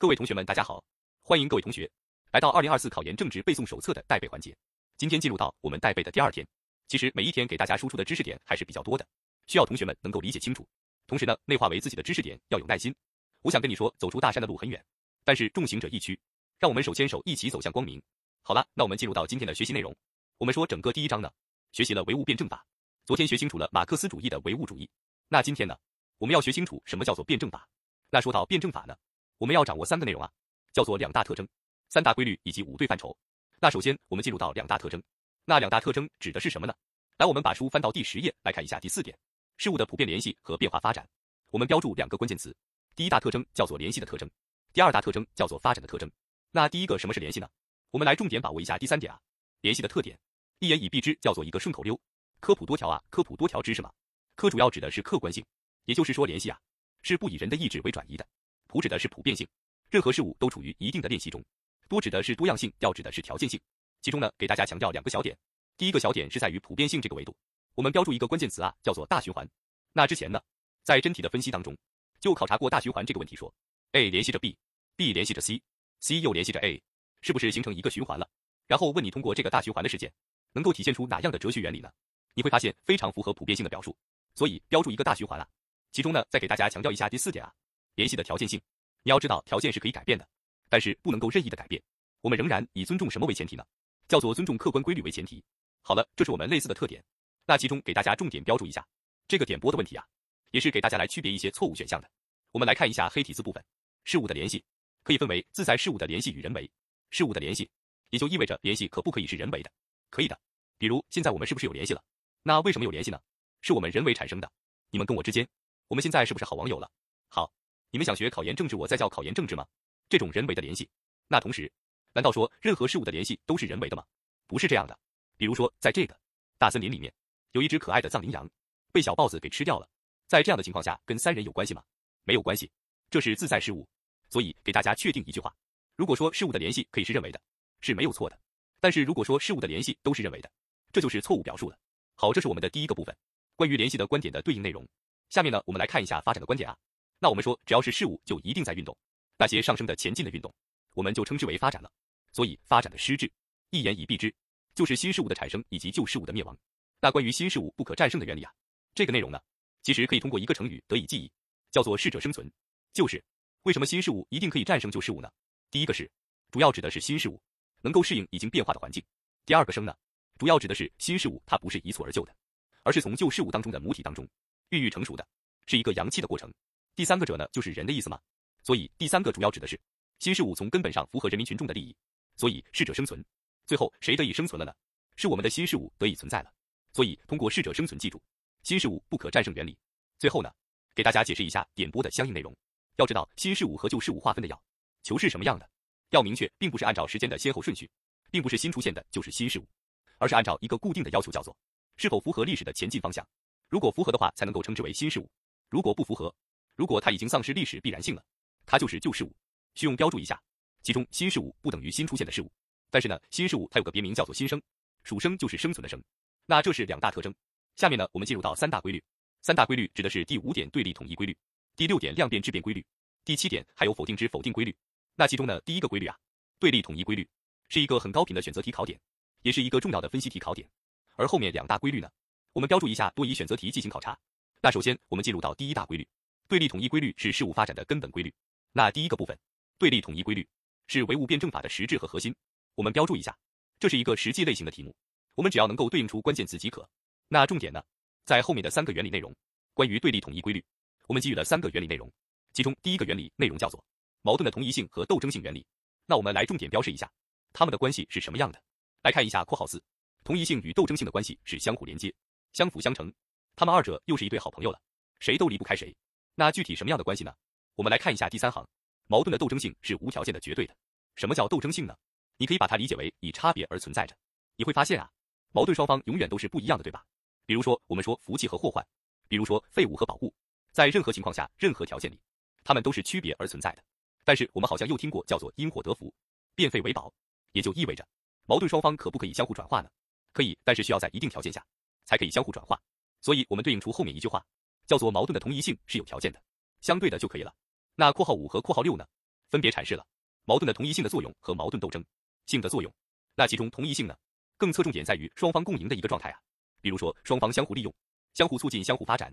各位同学们，大家好，欢迎各位同学来到二零二四考研政治背诵手册的带背环节。今天进入到我们带背的第二天，其实每一天给大家输出的知识点还是比较多的，需要同学们能够理解清楚，同时呢，内化为自己的知识点要有耐心。我想跟你说，走出大山的路很远，但是重行者易驱，让我们手牵手一起走向光明。好了，那我们进入到今天的学习内容。我们说整个第一章呢，学习了唯物辩证法，昨天学清楚了马克思主义的唯物主义，那今天呢，我们要学清楚什么叫做辩证法。那说到辩证法呢？我们要掌握三个内容啊，叫做两大特征、三大规律以及五对范畴。那首先我们进入到两大特征，那两大特征指的是什么呢？来，我们把书翻到第十页来看一下第四点，事物的普遍联系和变化发展。我们标注两个关键词，第一大特征叫做联系的特征，第二大特征叫做发展的特征。那第一个什么是联系呢？我们来重点把握一下第三点啊，联系的特点，一言以蔽之叫做一个顺口溜，科普多条啊，科普多条知识嘛。科主要指的是客观性，也就是说联系啊是不以人的意志为转移的。普指的是普遍性，任何事物都处于一定的练习中。多指的是多样性，调指的是条件性。其中呢，给大家强调两个小点。第一个小点是在于普遍性这个维度，我们标注一个关键词啊，叫做大循环。那之前呢，在真题的分析当中，就考察过大循环这个问题，说 A 联系着 B，B 联系着 C，C 又联系着 A，是不是形成一个循环了？然后问你通过这个大循环的事件，能够体现出哪样的哲学原理呢？你会发现非常符合普遍性的表述，所以标注一个大循环啊。其中呢，再给大家强调一下第四点啊。联系的条件性，你要知道条件是可以改变的，但是不能够任意的改变。我们仍然以尊重什么为前提呢？叫做尊重客观规律为前提。好了，这是我们类似的特点。那其中给大家重点标注一下这个点播的问题啊，也是给大家来区别一些错误选项的。我们来看一下黑体字部分，事物的联系可以分为自在事物的联系与人为事物的联系，也就意味着联系可不可以是人为的？可以的。比如现在我们是不是有联系了？那为什么有联系呢？是我们人为产生的。你们跟我之间，我们现在是不是好网友了？好。你们想学考研政治，我再叫考研政治吗？这种人为的联系，那同时，难道说任何事物的联系都是人为的吗？不是这样的。比如说，在这个大森林里面，有一只可爱的藏羚羊，被小豹子给吃掉了。在这样的情况下，跟三人有关系吗？没有关系，这是自在事物。所以给大家确定一句话：如果说事物的联系可以是认为的，是没有错的；但是如果说事物的联系都是认为的，这就是错误表述了。好，这是我们的第一个部分，关于联系的观点的对应内容。下面呢，我们来看一下发展的观点啊。那我们说，只要是事物，就一定在运动。那些上升的、前进的运动，我们就称之为发展了。所以，发展的实质，一言以蔽之，就是新事物的产生以及旧事物的灭亡。那关于新事物不可战胜的原理啊，这个内容呢，其实可以通过一个成语得以记忆，叫做适者生存。就是为什么新事物一定可以战胜旧事物呢？第一个是，主要指的是新事物能够适应已经变化的环境。第二个生呢，主要指的是新事物它不是一蹴而就的，而是从旧事物当中的母体当中孕育成熟的，是一个阳气的过程。第三个者呢，就是人的意思嘛，所以第三个主要指的是新事物从根本上符合人民群众的利益，所以适者生存。最后谁得以生存了呢？是我们的新事物得以存在了。所以通过适者生存，记住新事物不可战胜原理。最后呢，给大家解释一下点播的相应内容。要知道新事物和旧事物划分的要求是什么样的，要明确，并不是按照时间的先后顺序，并不是新出现的就是新事物，而是按照一个固定的要求，叫做是否符合历史的前进方向。如果符合的话，才能够称之为新事物；如果不符合，如果它已经丧失历史必然性了，它就是旧事物。需用标注一下，其中新事物不等于新出现的事物。但是呢，新事物它有个别名叫做新生，属生就是生存的生。那这是两大特征。下面呢，我们进入到三大规律。三大规律指的是第五点对立统一规律，第六点量变质变规律，第七点还有否定之否定规律。那其中呢，第一个规律啊，对立统一规律是一个很高频的选择题考点，也是一个重要的分析题考点。而后面两大规律呢，我们标注一下，多以选择题进行考察。那首先我们进入到第一大规律。对立统一规律是事物发展的根本规律。那第一个部分，对立统一规律是唯物辩证法的实质和核心。我们标注一下，这是一个实际类型的题目。我们只要能够对应出关键词即可。那重点呢，在后面的三个原理内容。关于对立统一规律，我们给予了三个原理内容。其中第一个原理内容叫做矛盾的同一性和斗争性原理。那我们来重点标示一下，它们的关系是什么样的？来看一下括号四，同一性与斗争性的关系是相互连接、相辅相成，他们二者又是一对好朋友了，谁都离不开谁。那具体什么样的关系呢？我们来看一下第三行，矛盾的斗争性是无条件的、绝对的。什么叫斗争性呢？你可以把它理解为以差别而存在着。你会发现啊，矛盾双方永远都是不一样的，对吧？比如说我们说福气和祸患，比如说废物和宝物，在任何情况下、任何条件里，它们都是区别而存在的。但是我们好像又听过叫做因祸得福，变废为宝，也就意味着矛盾双方可不可以相互转化呢？可以，但是需要在一定条件下才可以相互转化。所以我们对应出后面一句话。叫做矛盾的同一性是有条件的，相对的就可以了。那括号五和括号六呢？分别阐释了矛盾的同一性的作用和矛盾斗争性的作用。那其中同一性呢，更侧重点在于双方共赢的一个状态啊，比如说双方相互利用、相互促进、相互发展；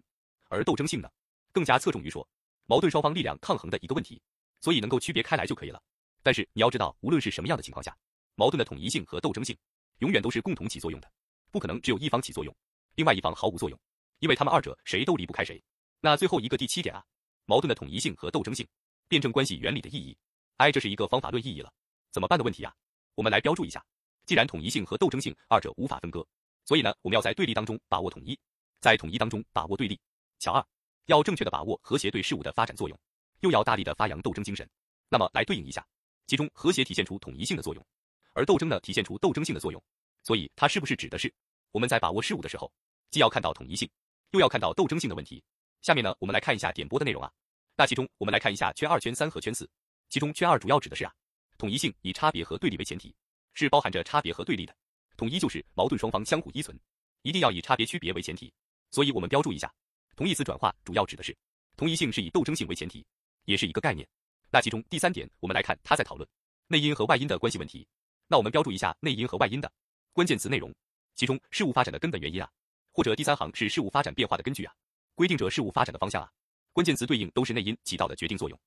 而斗争性呢，更加侧重于说矛盾双方力量抗衡的一个问题，所以能够区别开来就可以了。但是你要知道，无论是什么样的情况下，矛盾的统一性和斗争性永远都是共同起作用的，不可能只有一方起作用，另外一方毫无作用，因为他们二者谁都离不开谁。那最后一个第七点啊，矛盾的统一性和斗争性。辩证关系原理的意义，哎，这是一个方法论意义了，怎么办的问题呀？我们来标注一下。既然统一性和斗争性二者无法分割，所以呢，我们要在对立当中把握统一，在统一当中把握对立。乔二，要正确的把握和谐对事物的发展作用，又要大力的发扬斗争精神。那么来对应一下，其中和谐体现出统一性的作用，而斗争呢体现出斗争性的作用。所以它是不是指的是我们在把握事物的时候，既要看到统一性，又要看到斗争性的问题？下面呢，我们来看一下点播的内容啊。那其中，我们来看一下圈二、圈三和圈四。其中圈二主要指的是啊，统一性以差别和对立为前提，是包含着差别和对立的。统一就是矛盾双方相互依存，一定要以差别区别为前提。所以我们标注一下，同义词转化主要指的是同一性是以斗争性为前提，也是一个概念。那其中第三点，我们来看他在讨论内因和外因的关系问题。那我们标注一下内因和外因的关键词内容，其中事物发展的根本原因啊，或者第三行是事物发展变化的根据啊，规定着事物发展的方向啊。关键词对应都是内因起到的决定作用，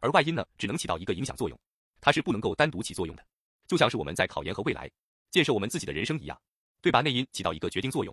而外因呢，只能起到一个影响作用，它是不能够单独起作用的，就像是我们在考研和未来建设我们自己的人生一样，对吧？内因起到一个决定作用，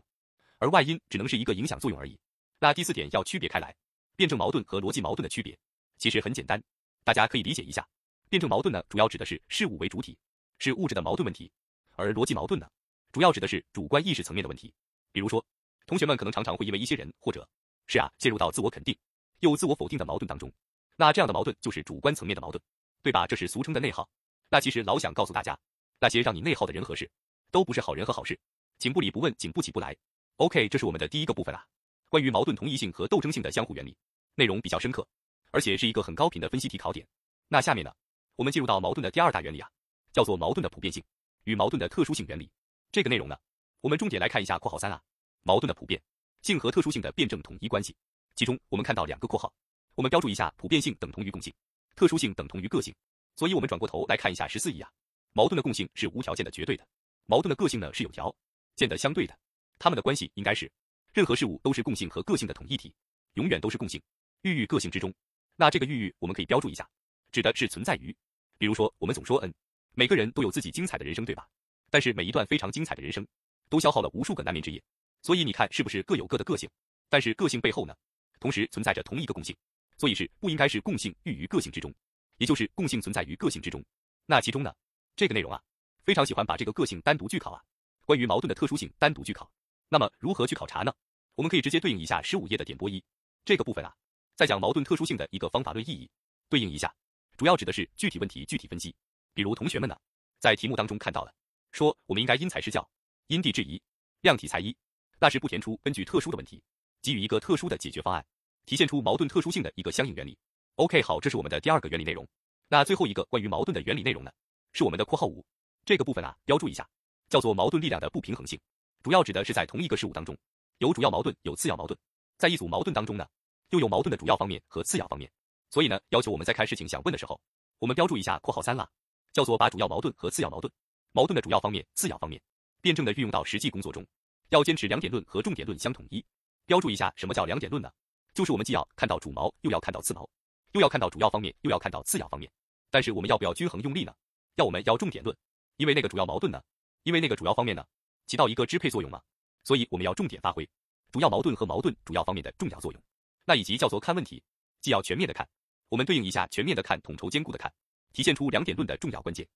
而外因只能是一个影响作用而已。那第四点要区别开来，辩证矛盾和逻辑矛盾的区别其实很简单，大家可以理解一下。辩证矛盾呢，主要指的是事物为主体，是物质的矛盾问题，而逻辑矛盾呢，主要指的是主观意识层面的问题。比如说，同学们可能常常会因为一些人或者是啊，陷入到自我肯定。又自我否定的矛盾当中，那这样的矛盾就是主观层面的矛盾，对吧？这是俗称的内耗。那其实老想告诉大家，那些让你内耗的人和事，都不是好人和好事。请不理不问，请不起不来。OK，这是我们的第一个部分啊，关于矛盾同一性和斗争性的相互原理，内容比较深刻，而且是一个很高频的分析题考点。那下面呢，我们进入到矛盾的第二大原理啊，叫做矛盾的普遍性与矛盾的特殊性原理。这个内容呢，我们重点来看一下（括号三啊）矛盾的普遍性和特殊性的辩证统一关系。其中我们看到两个括号，我们标注一下普遍性等同于共性，特殊性等同于个性。所以，我们转过头来看一下十四页啊，矛盾的共性是无条件的绝对的，矛盾的个性呢是有条件的相对的，它们的关系应该是任何事物都是共性和个性的统一体，永远都是共性寓于个性之中。那这个寓于我们可以标注一下，指的是存在于，比如说我们总说嗯，每个人都有自己精彩的人生，对吧？但是每一段非常精彩的人生，都消耗了无数个难眠之夜，所以你看是不是各有各的个性？但是个性背后呢？同时存在着同一个共性，所以是不应该是共性寓于个性之中，也就是共性存在于个性之中。那其中呢，这个内容啊，非常喜欢把这个个性单独去考啊。关于矛盾的特殊性单独去考，那么如何去考察呢？我们可以直接对应一下十五页的点播一这个部分啊，在讲矛盾特殊性的一个方法论意义。对应一下，主要指的是具体问题具体分析。比如同学们呢，在题目当中看到了，说我们应该因材施教，因地制宜，量体裁衣，那是不填出根据特殊的问题，给予一个特殊的解决方案。体现出矛盾特殊性的一个相应原理。OK，好，这是我们的第二个原理内容。那最后一个关于矛盾的原理内容呢，是我们的括号五这个部分啊，标注一下，叫做矛盾力量的不平衡性。主要指的是在同一个事物当中，有主要矛盾，有次要矛盾，在一组矛盾当中呢，又有矛盾的主要方面和次要方面。所以呢，要求我们在看事情想问的时候，我们标注一下括号三啦，叫做把主要矛盾和次要矛盾，矛盾的主要方面、次要方面，辩证的运用到实际工作中，要坚持两点论和重点论相统一。标注一下什么叫两点论呢？就是我们既要看到主毛，又要看到次毛，又要看到主要方面，又要看到次要方面。但是我们要不要均衡用力呢？要我们要重点论，因为那个主要矛盾呢，因为那个主要方面呢，起到一个支配作用嘛，所以我们要重点发挥主要矛盾和矛盾主要方面的重要作用。那以及叫做看问题，既要全面的看，我们对应一下全面的看，统筹兼顾的看，体现出两点论的重要关键，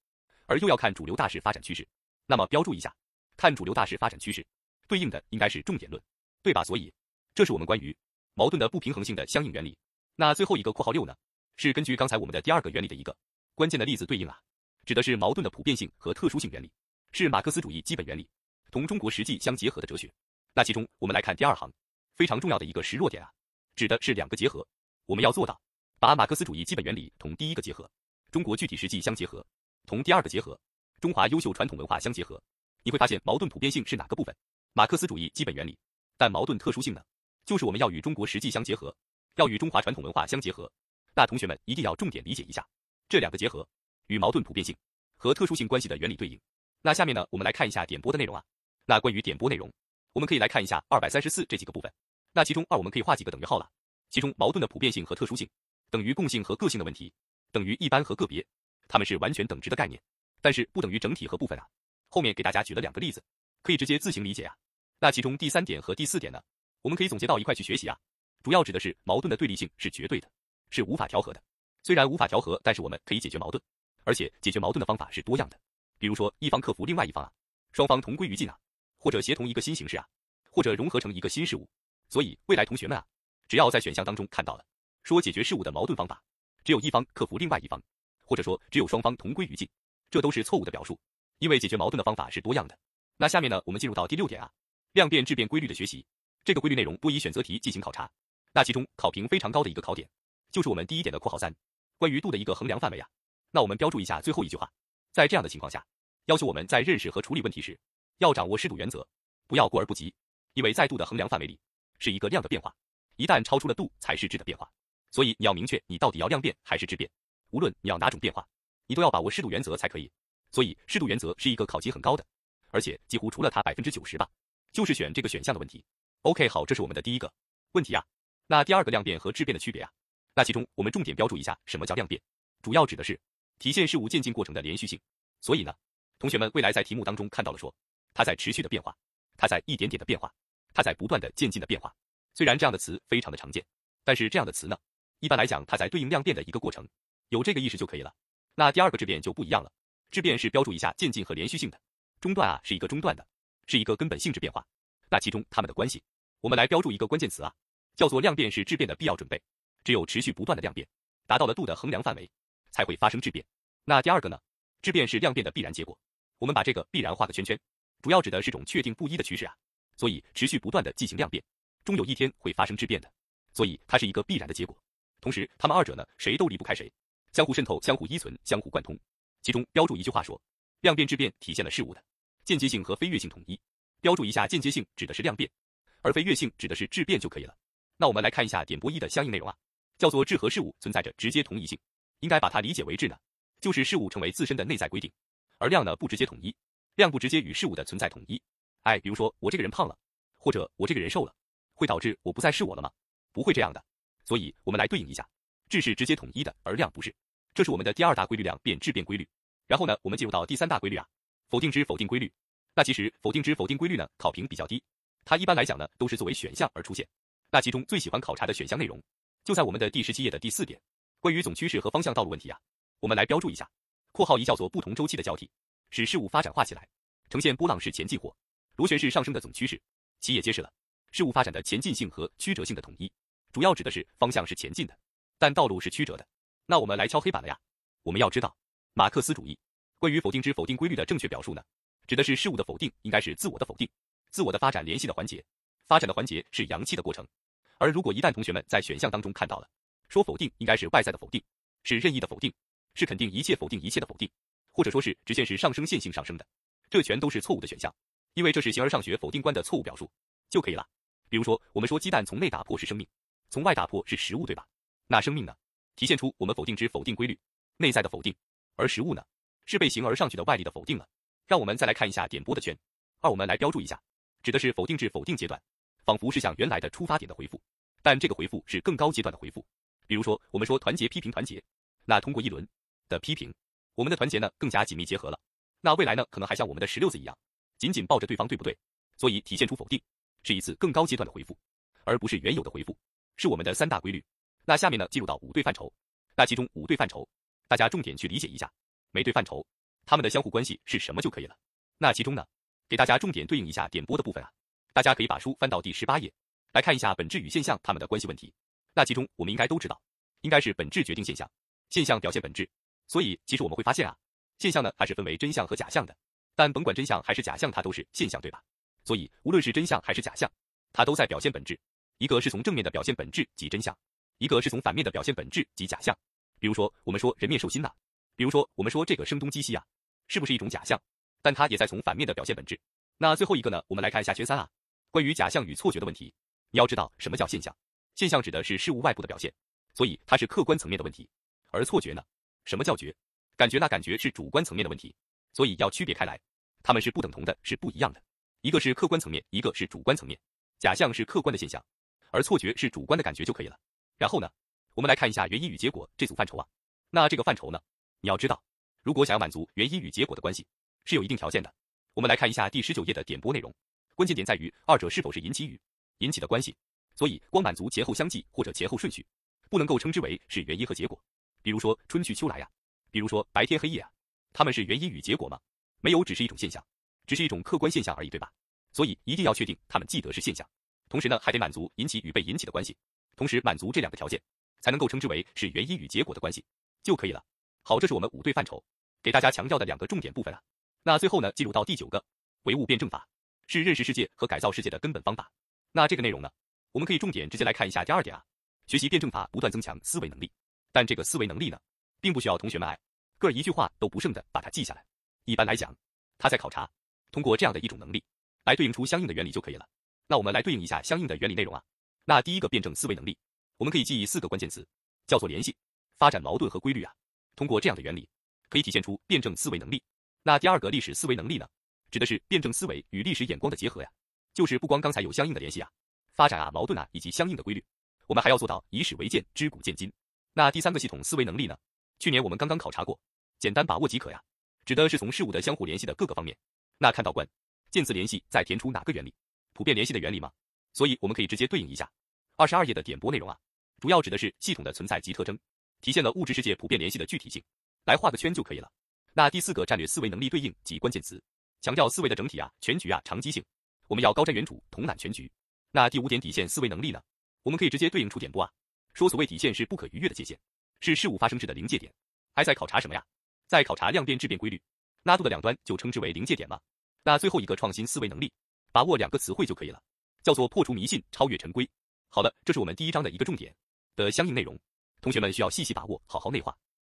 而又要看主流大势发展趋势。那么标注一下，看主流大势发展趋势，对应的应该是重点论，对吧？所以这是我们关于。矛盾的不平衡性的相应原理，那最后一个括号六呢，是根据刚才我们的第二个原理的一个关键的例子对应啊，指的是矛盾的普遍性和特殊性原理，是马克思主义基本原理同中国实际相结合的哲学。那其中我们来看第二行，非常重要的一个实弱点啊，指的是两个结合，我们要做到把马克思主义基本原理同第一个结合，中国具体实际相结合，同第二个结合，中华优秀传统文化相结合。你会发现矛盾普遍性是哪个部分？马克思主义基本原理，但矛盾特殊性呢？就是我们要与中国实际相结合，要与中华传统文化相结合。那同学们一定要重点理解一下，这两个结合与矛盾普遍性和特殊性关系的原理对应。那下面呢，我们来看一下点播的内容啊。那关于点播内容，我们可以来看一下二百三十四这几个部分。那其中二我们可以画几个等于号了。其中矛盾的普遍性和特殊性等于共性和个性的问题，等于一般和个别，它们是完全等值的概念，但是不等于整体和部分啊。后面给大家举了两个例子，可以直接自行理解啊。那其中第三点和第四点呢，我们可以总结到一块去学习啊。主要指的是矛盾的对立性是绝对的，是无法调和的。虽然无法调和，但是我们可以解决矛盾，而且解决矛盾的方法是多样的。比如说一方克服另外一方啊，双方同归于尽啊，或者协同一个新形式啊，或者融合成一个新事物。所以未来同学们啊，只要在选项当中看到了说解决事物的矛盾方法，只有一方克服另外一方，或者说只有双方同归于尽，这都是错误的表述，因为解决矛盾的方法是多样的。那下面呢，我们进入到第六点啊，量变质变规律的学习。这个规律内容多以选择题进行考察。那其中考评非常高的一个考点，就是我们第一点的括号三，关于度的一个衡量范围啊。那我们标注一下最后一句话，在这样的情况下，要求我们在认识和处理问题时，要掌握适度原则，不要过而不及，因为在度的衡量范围里，是一个量的变化，一旦超出了度，才是质的变化。所以你要明确你到底要量变还是质变，无论你要哪种变化，你都要把握适度原则才可以。所以适度原则是一个考级很高的，而且几乎除了它百分之九十吧，就是选这个选项的问题。OK，好，这是我们的第一个问题啊。那第二个量变和质变的区别啊，那其中我们重点标注一下什么叫量变，主要指的是体现事物渐进过程的连续性。所以呢，同学们未来在题目当中看到了说，它在持续的变化，它在一点点的变化，它在不断的渐进的变化。虽然这样的词非常的常见，但是这样的词呢，一般来讲它在对应量变的一个过程，有这个意识就可以了。那第二个质变就不一样了，质变是标注一下渐进和连续性的，中断啊是一个中断的，是一个根本性质变化。那其中它们的关系，我们来标注一个关键词啊。叫做量变是质变的必要准备，只有持续不断的量变，达到了度的衡量范围，才会发生质变。那第二个呢？质变是量变的必然结果。我们把这个必然画个圈圈，主要指的是种确定不一的趋势啊。所以持续不断的进行量变，终有一天会发生质变的。所以它是一个必然的结果。同时，它们二者呢，谁都离不开谁，相互渗透、相互依存、相互贯通。其中标注一句话说，量变质变体现了事物的间接性和非越性统一。标注一下间接性指的是量变，而非越性指的是质变就可以了。那我们来看一下点播一的相应内容啊，叫做质和事物存在着直接同一性，应该把它理解为质呢，就是事物成为自身的内在规定，而量呢不直接统一，量不直接与事物的存在统一。哎，比如说我这个人胖了，或者我这个人瘦了，会导致我不再是我了吗？不会这样的。所以我们来对应一下，质是直接统一的，而量不是。这是我们的第二大规律量变质变规律。然后呢，我们进入到第三大规律啊，否定之否定规律。那其实否定之否定规律呢，考评比较低，它一般来讲呢都是作为选项而出现。那其中最喜欢考察的选项内容，就在我们的第十七页的第四点，关于总趋势和方向道路问题啊，我们来标注一下。括号一叫做不同周期的交替，使事物发展化起来，呈现波浪式前进或螺旋式上升的总趋势。其也揭示了事物发展的前进性和曲折性的统一，主要指的是方向是前进的，但道路是曲折的。那我们来敲黑板了呀。我们要知道，马克思主义关于否定之否定规律的正确表述呢，指的是事物的否定应该是自我的否定，自我的发展联系的环节。发展的环节是阳气的过程，而如果一旦同学们在选项当中看到了说否定应该是外在的否定，是任意的否定，是肯定一切否定一切的否定，或者说是直线是上升线性上升的，这全都是错误的选项，因为这是形而上学否定观的错误表述就可以了。比如说，我们说鸡蛋从内打破是生命，从外打破是食物，对吧？那生命呢，体现出我们否定之否定规律，内在的否定，而食物呢，是被形而上去的外力的否定了。让我们再来看一下点播的圈，二我们来标注一下，指的是否定至否定阶段。仿佛是向原来的出发点的回复，但这个回复是更高阶段的回复。比如说，我们说团结批评团结，那通过一轮的批评，我们的团结呢更加紧密结合了。那未来呢可能还像我们的石榴子一样，紧紧抱着对方，对不对？所以体现出否定是一次更高阶段的回复，而不是原有的回复，是我们的三大规律。那下面呢进入到五对范畴，那其中五对范畴，大家重点去理解一下每对范畴它们的相互关系是什么就可以了。那其中呢，给大家重点对应一下点播的部分啊。大家可以把书翻到第十八页，来看一下本质与现象它们的关系问题。那其中我们应该都知道，应该是本质决定现象，现象表现本质。所以其实我们会发现啊，现象呢它是分为真相和假象的。但甭管真相还是假象，它都是现象，对吧？所以无论是真相还是假象，它都在表现本质。一个是从正面的表现本质及真相，一个是从反面的表现本质及假象。比如说我们说人面兽心呐，比如说我们说这个声东击西啊，是不是一种假象？但它也在从反面的表现本质。那最后一个呢，我们来看一下圈三啊。关于假象与错觉的问题，你要知道什么叫现象？现象指的是事物外部的表现，所以它是客观层面的问题。而错觉呢，什么叫觉？感觉那感觉是主观层面的问题，所以要区别开来，它们是不等同的，是不一样的。一个是客观层面，一个是主观层面。假象是客观的现象，而错觉是主观的感觉就可以了。然后呢，我们来看一下原因与结果这组范畴啊。那这个范畴呢，你要知道，如果想要满足原因与结果的关系，是有一定条件的。我们来看一下第十九页的点播内容，关键点在于二者是否是引起与引起的关系。所以光满足前后相继或者前后顺序，不能够称之为是原因和结果。比如说春去秋来呀，比如说白天黑夜啊，它们是原因与结果吗？没有，只是一种现象，只是一种客观现象而已，对吧？所以一定要确定它们既得是现象，同时呢还得满足引起与被引起的关系，同时满足这两个条件，才能够称之为是原因与结果的关系就可以了。好，这是我们五对范畴给大家强调的两个重点部分啊。那最后呢进入到第九个唯物辩证法，是认识世界和改造世界的根本方法。那这个内容呢，我们可以重点直接来看一下第二点啊，学习辩证法不断增强思维能力，但这个思维能力呢，并不需要同学们爱个儿一句话都不剩的把它记下来。一般来讲，他在考察通过这样的一种能力。来对应出相应的原理就可以了。那我们来对应一下相应的原理内容啊。那第一个辩证思维能力，我们可以记忆四个关键词，叫做联系、发展矛盾和规律啊。通过这样的原理，可以体现出辩证思维能力。那第二个历史思维能力呢，指的是辩证思维与历史眼光的结合呀。就是不光刚才有相应的联系啊、发展啊、矛盾啊以及相应的规律，我们还要做到以史为鉴、知古见今。那第三个系统思维能力呢，去年我们刚刚考察过，简单把握即可呀。指的是从事物的相互联系的各个方面。那看到关。键字联系再填出哪个原理？普遍联系的原理吗？所以我们可以直接对应一下二十二页的点拨内容啊，主要指的是系统的存在及特征，体现了物质世界普遍联系的具体性，来画个圈就可以了。那第四个战略思维能力对应及关键词，强调思维的整体啊、全局啊、长期性，我们要高瞻远瞩、统揽全局。那第五点底线思维能力呢？我们可以直接对应出点拨啊，说所谓底线是不可逾越的界限，是事物发生质的临界点。还在考察什么呀？在考察量变质变规律，拉度的两端就称之为临界点吗？那最后一个创新思维能力，把握两个词汇就可以了，叫做破除迷信，超越陈规。好的，这是我们第一章的一个重点的相应内容，同学们需要细细把握，好好内化。